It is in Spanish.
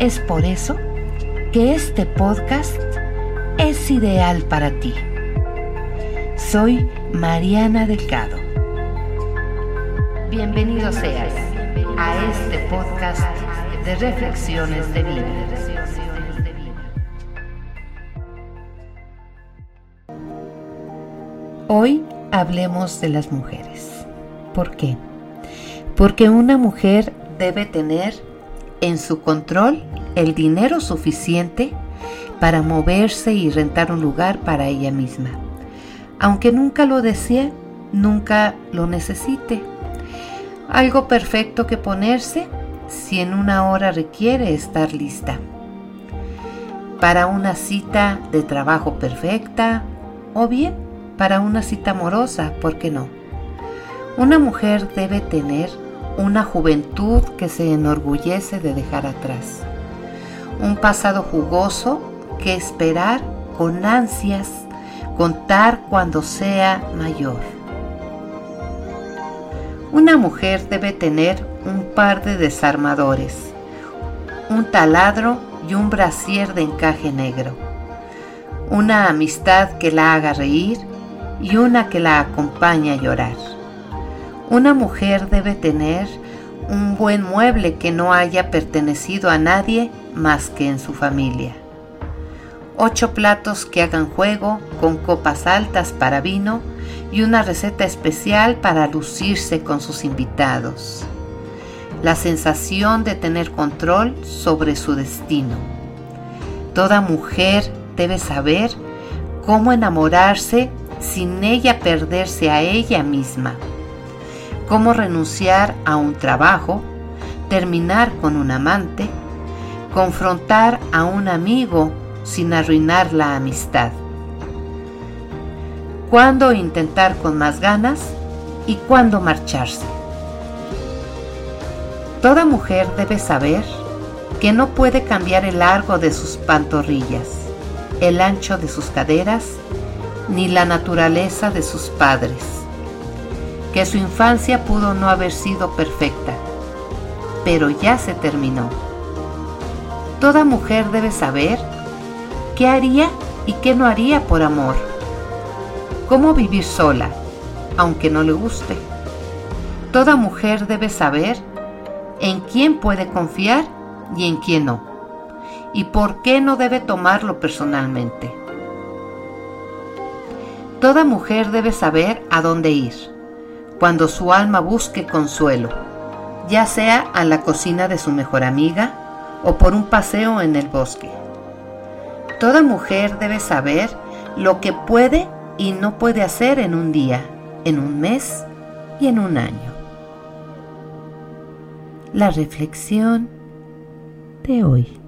Es por eso que este podcast es ideal para ti. Soy Mariana Delgado. Bienvenido seas a este podcast de reflexiones de vida. Hoy hablemos de las mujeres. ¿Por qué? Porque una mujer debe tener en su control el dinero suficiente para moverse y rentar un lugar para ella misma. Aunque nunca lo desee, nunca lo necesite. Algo perfecto que ponerse si en una hora requiere estar lista. Para una cita de trabajo perfecta o bien para una cita amorosa, ¿por qué no? Una mujer debe tener una juventud que se enorgullece de dejar atrás, un pasado jugoso que esperar con ansias contar cuando sea mayor. Una mujer debe tener un par de desarmadores, un taladro y un brasier de encaje negro, una amistad que la haga reír y una que la acompañe a llorar. Una mujer debe tener un buen mueble que no haya pertenecido a nadie más que en su familia ocho platos que hagan juego con copas altas para vino y una receta especial para lucirse con sus invitados. La sensación de tener control sobre su destino. Toda mujer debe saber cómo enamorarse sin ella perderse a ella misma. Cómo renunciar a un trabajo, terminar con un amante, confrontar a un amigo sin arruinar la amistad. Cuándo intentar con más ganas y cuándo marcharse. Toda mujer debe saber que no puede cambiar el largo de sus pantorrillas, el ancho de sus caderas, ni la naturaleza de sus padres, que su infancia pudo no haber sido perfecta, pero ya se terminó. Toda mujer debe saber ¿Qué haría y qué no haría por amor? ¿Cómo vivir sola, aunque no le guste? Toda mujer debe saber en quién puede confiar y en quién no, y por qué no debe tomarlo personalmente. Toda mujer debe saber a dónde ir cuando su alma busque consuelo, ya sea a la cocina de su mejor amiga o por un paseo en el bosque. Toda mujer debe saber lo que puede y no puede hacer en un día, en un mes y en un año. La reflexión de hoy.